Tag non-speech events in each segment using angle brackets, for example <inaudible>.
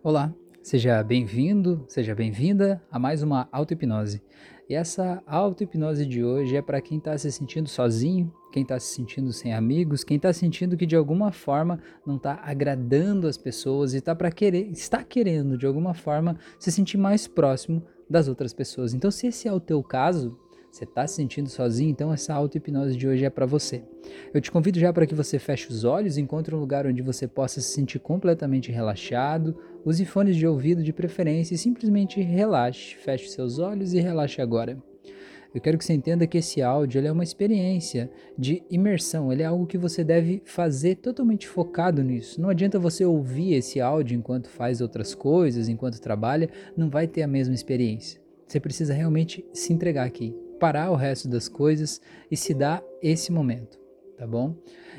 Olá, seja bem-vindo, seja bem-vinda a mais uma auto-hipnose. E essa auto-hipnose de hoje é para quem está se sentindo sozinho, quem está se sentindo sem amigos, quem está sentindo que de alguma forma não está agradando as pessoas e tá para querer, está querendo de alguma forma se sentir mais próximo das outras pessoas. Então, se esse é o teu caso, você está se sentindo sozinho? Então essa auto-hipnose de hoje é para você. Eu te convido já para que você feche os olhos, encontre um lugar onde você possa se sentir completamente relaxado, use fones de ouvido de preferência e simplesmente relaxe. Feche seus olhos e relaxe agora. Eu quero que você entenda que esse áudio é uma experiência de imersão, ele é algo que você deve fazer totalmente focado nisso. Não adianta você ouvir esse áudio enquanto faz outras coisas, enquanto trabalha, não vai ter a mesma experiência. Você precisa realmente se entregar aqui parar o resto das coisas e se dar esse momento, tá bom?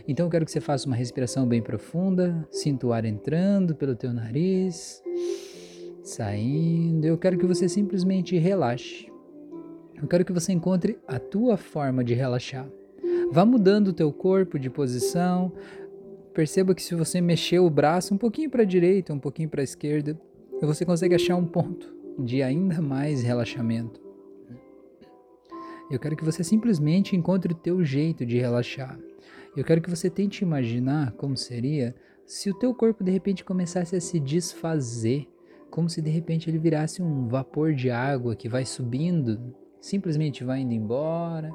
Então eu quero que você faça uma respiração bem profunda, sinta o ar entrando pelo teu nariz, saindo. Eu quero que você simplesmente relaxe. Eu quero que você encontre a tua forma de relaxar. Vá mudando o teu corpo de posição. Perceba que se você mexer o braço um pouquinho para a direita, um pouquinho para a esquerda, você consegue achar um ponto de ainda mais relaxamento. Eu quero que você simplesmente encontre o teu jeito de relaxar. Eu quero que você tente imaginar como seria se o teu corpo de repente começasse a se desfazer, como se de repente ele virasse um vapor de água que vai subindo, simplesmente vai indo embora.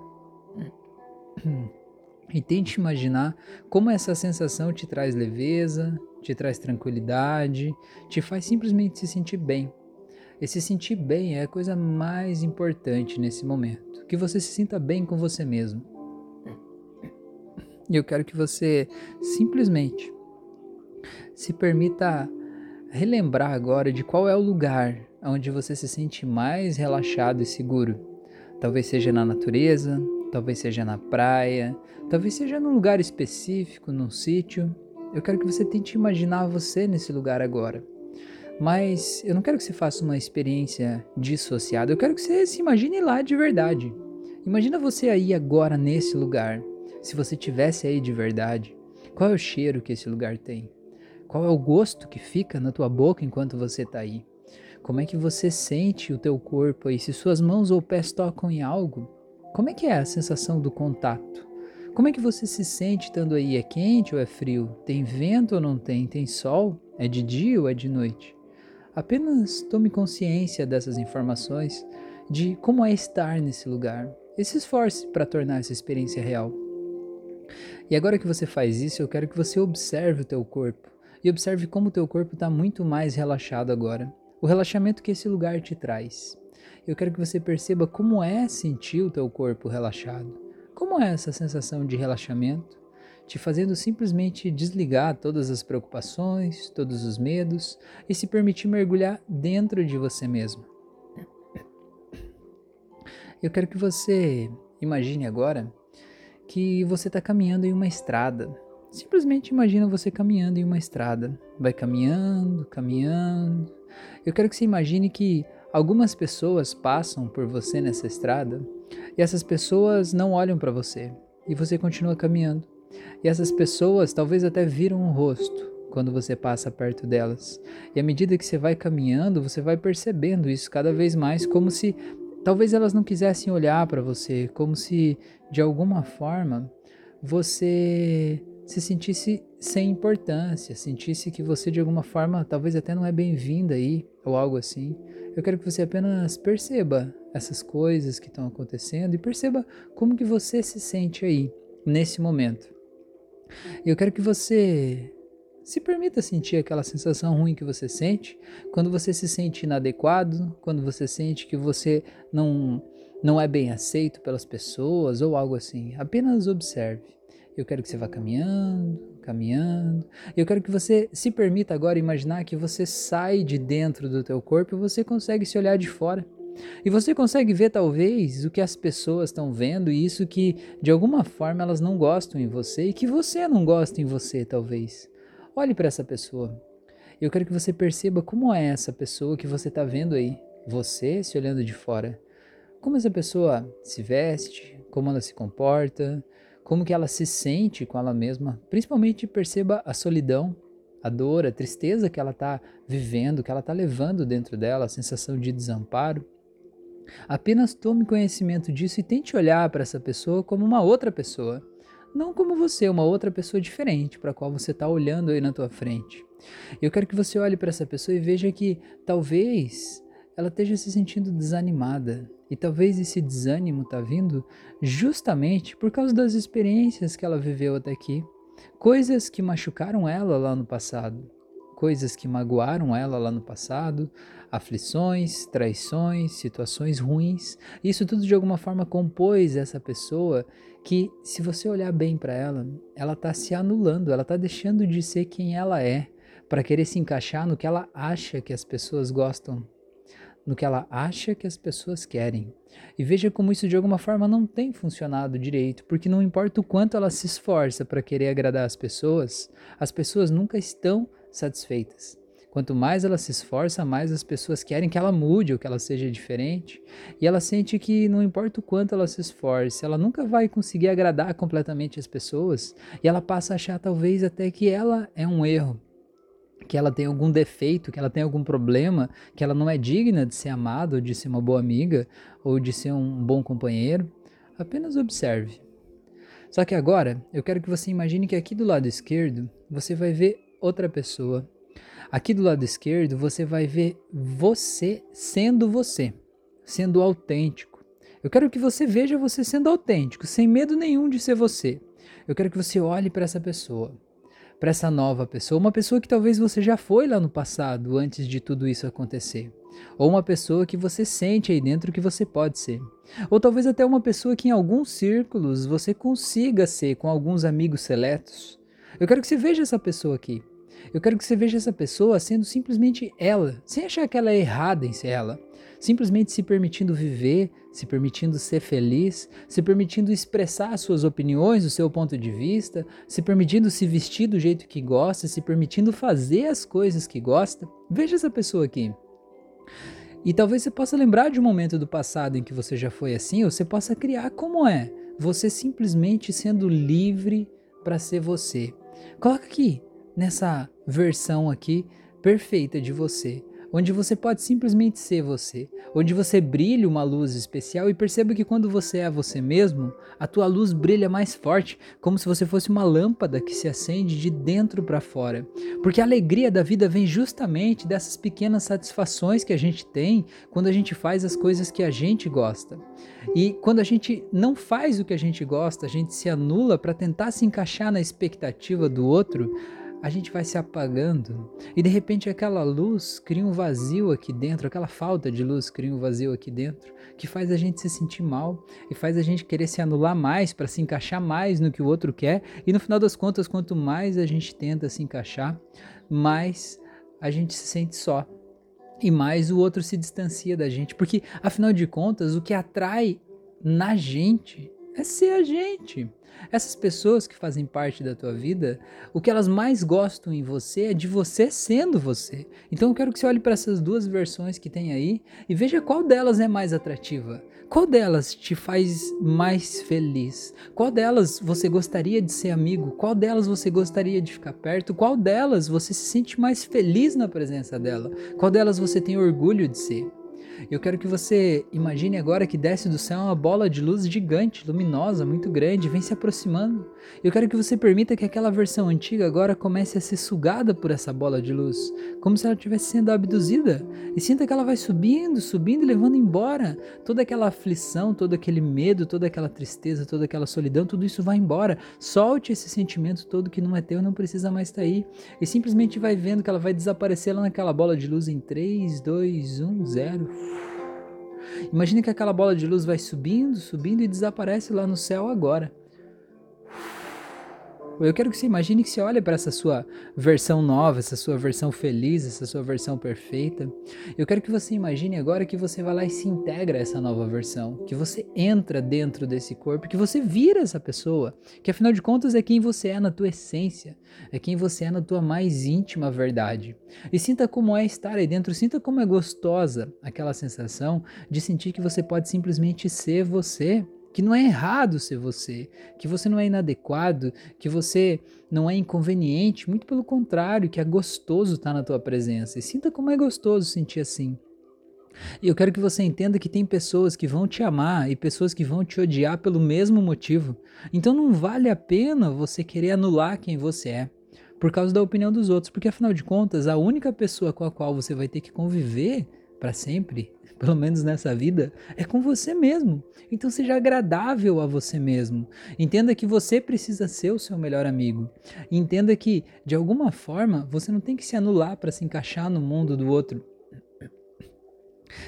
E tente imaginar como essa sensação te traz leveza, te traz tranquilidade, te faz simplesmente se sentir bem. E se sentir bem é a coisa mais importante nesse momento. Que você se sinta bem com você mesmo. E eu quero que você simplesmente se permita relembrar agora de qual é o lugar onde você se sente mais relaxado e seguro. Talvez seja na natureza, talvez seja na praia, talvez seja num lugar específico, num sítio. Eu quero que você tente imaginar você nesse lugar agora. Mas eu não quero que você faça uma experiência dissociada, eu quero que você se imagine lá de verdade. Imagina você aí agora nesse lugar. Se você tivesse aí de verdade, qual é o cheiro que esse lugar tem? Qual é o gosto que fica na tua boca enquanto você está aí? Como é que você sente o teu corpo aí? Se suas mãos ou pés tocam em algo, como é que é a sensação do contato? Como é que você se sente estando aí? É quente ou é frio? Tem vento ou não tem? Tem sol? É de dia ou é de noite? Apenas tome consciência dessas informações, de como é estar nesse lugar, e se esforce para tornar essa experiência real. E agora que você faz isso, eu quero que você observe o teu corpo e observe como o teu corpo está muito mais relaxado agora. O relaxamento que esse lugar te traz. Eu quero que você perceba como é sentir o teu corpo relaxado. Como é essa sensação de relaxamento? Te fazendo simplesmente desligar todas as preocupações, todos os medos e se permitir mergulhar dentro de você mesmo. Eu quero que você imagine agora que você está caminhando em uma estrada. Simplesmente imagina você caminhando em uma estrada. Vai caminhando, caminhando. Eu quero que você imagine que algumas pessoas passam por você nessa estrada e essas pessoas não olham para você e você continua caminhando. E essas pessoas talvez até viram um rosto quando você passa perto delas. E à medida que você vai caminhando, você vai percebendo isso cada vez mais, como se talvez elas não quisessem olhar para você, como se de alguma forma você se sentisse sem importância, sentisse que você de alguma forma talvez até não é bem-vinda aí ou algo assim. Eu quero que você apenas perceba essas coisas que estão acontecendo e perceba como que você se sente aí nesse momento. Eu quero que você se permita sentir aquela sensação ruim que você sente quando você se sente inadequado, quando você sente que você não, não é bem aceito pelas pessoas ou algo assim. Apenas observe. Eu quero que você vá caminhando, caminhando. Eu quero que você se permita agora imaginar que você sai de dentro do teu corpo e você consegue se olhar de fora. E você consegue ver talvez o que as pessoas estão vendo e isso que de alguma forma elas não gostam em você e que você não gosta em você, talvez. Olhe para essa pessoa. Eu quero que você perceba como é essa pessoa que você está vendo aí, você se olhando de fora. Como essa pessoa se veste, como ela se comporta, como que ela se sente com ela mesma. Principalmente perceba a solidão, a dor, a tristeza que ela está vivendo, que ela está levando dentro dela, a sensação de desamparo. Apenas tome conhecimento disso e tente olhar para essa pessoa como uma outra pessoa, não como você, uma outra pessoa diferente para a qual você está olhando aí na tua frente. Eu quero que você olhe para essa pessoa e veja que talvez ela esteja se sentindo desanimada. E talvez esse desânimo está vindo justamente por causa das experiências que ela viveu até aqui. Coisas que machucaram ela lá no passado, coisas que magoaram ela lá no passado, aflições, traições, situações ruins. Isso tudo de alguma forma compôs essa pessoa que, se você olhar bem para ela, ela está se anulando, ela está deixando de ser quem ela é para querer se encaixar no que ela acha que as pessoas gostam, no que ela acha que as pessoas querem. E veja como isso de alguma forma não tem funcionado direito, porque não importa o quanto ela se esforça para querer agradar as pessoas, as pessoas nunca estão satisfeitas. Quanto mais ela se esforça, mais as pessoas querem que ela mude ou que ela seja diferente. E ela sente que não importa o quanto ela se esforce, ela nunca vai conseguir agradar completamente as pessoas. E ela passa a achar talvez até que ela é um erro, que ela tem algum defeito, que ela tem algum problema, que ela não é digna de ser amada, ou de ser uma boa amiga, ou de ser um bom companheiro. Apenas observe. Só que agora eu quero que você imagine que aqui do lado esquerdo você vai ver outra pessoa Aqui do lado esquerdo você vai ver você sendo você, sendo autêntico. Eu quero que você veja você sendo autêntico, sem medo nenhum de ser você. Eu quero que você olhe para essa pessoa, para essa nova pessoa, uma pessoa que talvez você já foi lá no passado, antes de tudo isso acontecer. Ou uma pessoa que você sente aí dentro que você pode ser. Ou talvez até uma pessoa que em alguns círculos você consiga ser com alguns amigos seletos. Eu quero que você veja essa pessoa aqui. Eu quero que você veja essa pessoa sendo simplesmente ela, sem achar que ela é errada em ser ela. Simplesmente se permitindo viver, se permitindo ser feliz, se permitindo expressar suas opiniões, o seu ponto de vista, se permitindo se vestir do jeito que gosta, se permitindo fazer as coisas que gosta. Veja essa pessoa aqui. E talvez você possa lembrar de um momento do passado em que você já foi assim, ou você possa criar como é. Você simplesmente sendo livre para ser você. Coloca aqui, nessa versão aqui perfeita de você, onde você pode simplesmente ser você, onde você brilha uma luz especial e perceba que quando você é você mesmo, a tua luz brilha mais forte, como se você fosse uma lâmpada que se acende de dentro para fora. Porque a alegria da vida vem justamente dessas pequenas satisfações que a gente tem quando a gente faz as coisas que a gente gosta. E quando a gente não faz o que a gente gosta, a gente se anula para tentar se encaixar na expectativa do outro, a gente vai se apagando e de repente aquela luz cria um vazio aqui dentro, aquela falta de luz cria um vazio aqui dentro que faz a gente se sentir mal e faz a gente querer se anular mais para se encaixar mais no que o outro quer e no final das contas, quanto mais a gente tenta se encaixar, mais a gente se sente só e mais o outro se distancia da gente, porque afinal de contas, o que atrai na gente é ser a gente. Essas pessoas que fazem parte da tua vida, o que elas mais gostam em você é de você sendo você. Então eu quero que você olhe para essas duas versões que tem aí e veja qual delas é mais atrativa. Qual delas te faz mais feliz? Qual delas você gostaria de ser amigo? Qual delas você gostaria de ficar perto? Qual delas você se sente mais feliz na presença dela? Qual delas você tem orgulho de ser? Eu quero que você imagine agora que desce do céu uma bola de luz gigante, luminosa, muito grande, vem se aproximando. Eu quero que você permita que aquela versão antiga agora comece a ser sugada por essa bola de luz, como se ela estivesse sendo abduzida. E sinta que ela vai subindo, subindo e levando embora toda aquela aflição, todo aquele medo, toda aquela tristeza, toda aquela solidão, tudo isso vai embora. Solte esse sentimento todo que não é teu, não precisa mais estar aí. E simplesmente vai vendo que ela vai desaparecer lá naquela bola de luz em 3, 2, 1, 0. Imagine que aquela bola de luz vai subindo, subindo e desaparece lá no céu agora. Eu quero que você imagine que você olha para essa sua versão nova, essa sua versão feliz, essa sua versão perfeita. Eu quero que você imagine agora que você vai lá e se integra a essa nova versão, que você entra dentro desse corpo, que você vira essa pessoa, que afinal de contas é quem você é na tua essência, é quem você é na tua mais íntima verdade. E sinta como é estar aí dentro, sinta como é gostosa aquela sensação de sentir que você pode simplesmente ser você que não é errado ser você, que você não é inadequado, que você não é inconveniente, muito pelo contrário, que é gostoso estar na tua presença. E sinta como é gostoso sentir assim. E eu quero que você entenda que tem pessoas que vão te amar e pessoas que vão te odiar pelo mesmo motivo. Então não vale a pena você querer anular quem você é por causa da opinião dos outros, porque afinal de contas, a única pessoa com a qual você vai ter que conviver para sempre, <laughs> pelo menos nessa vida, é com você mesmo. Então seja agradável a você mesmo. Entenda que você precisa ser o seu melhor amigo. Entenda que, de alguma forma, você não tem que se anular para se encaixar no mundo do outro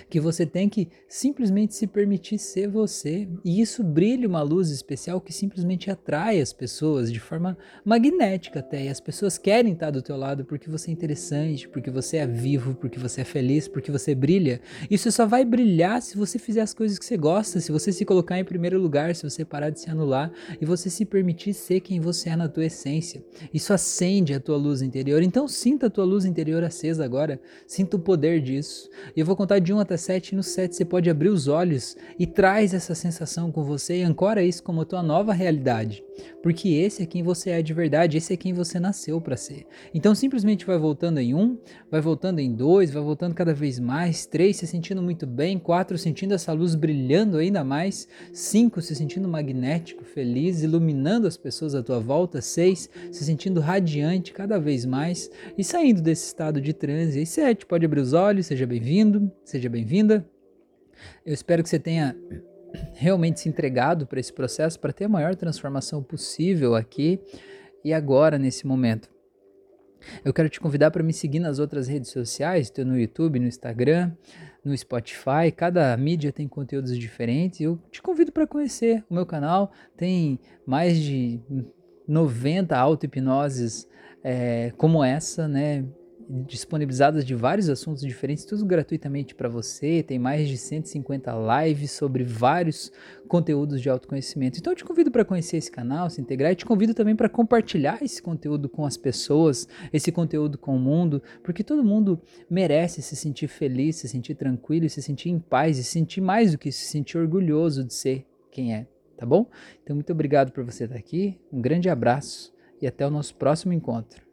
que você tem que simplesmente se permitir ser você. E isso brilha uma luz especial que simplesmente atrai as pessoas de forma magnética até. E as pessoas querem estar do teu lado porque você é interessante, porque você é vivo, porque você é feliz, porque você brilha. Isso só vai brilhar se você fizer as coisas que você gosta, se você se colocar em primeiro lugar, se você parar de se anular e você se permitir ser quem você é na tua essência. Isso acende a tua luz interior. Então sinta a tua luz interior acesa agora. Sinta o poder disso. E eu vou contar de 1 até 7, no 7 você pode abrir os olhos e traz essa sensação com você e ancora isso como a tua nova realidade. Porque esse é quem você é de verdade, esse é quem você nasceu para ser. Então simplesmente vai voltando em um, vai voltando em dois, vai voltando cada vez mais, três se sentindo muito bem, quatro sentindo essa luz brilhando ainda mais, cinco se sentindo magnético, feliz, iluminando as pessoas à tua volta, seis se sentindo radiante cada vez mais e saindo desse estado de transe. E sete pode abrir os olhos, seja bem-vindo, seja bem-vinda. Eu espero que você tenha realmente se entregado para esse processo para ter a maior transformação possível aqui e agora nesse momento. Eu quero te convidar para me seguir nas outras redes sociais, estou no YouTube, no Instagram, no Spotify, cada mídia tem conteúdos diferentes. Eu te convido para conhecer o meu canal, tem mais de 90 auto-hipnoses é, como essa, né? Disponibilizadas de vários assuntos diferentes, tudo gratuitamente para você. Tem mais de 150 lives sobre vários conteúdos de autoconhecimento. Então eu te convido para conhecer esse canal, se integrar e te convido também para compartilhar esse conteúdo com as pessoas, esse conteúdo com o mundo, porque todo mundo merece se sentir feliz, se sentir tranquilo, se sentir em paz e se sentir mais do que se sentir orgulhoso de ser quem é, tá bom? Então muito obrigado por você estar aqui. Um grande abraço e até o nosso próximo encontro.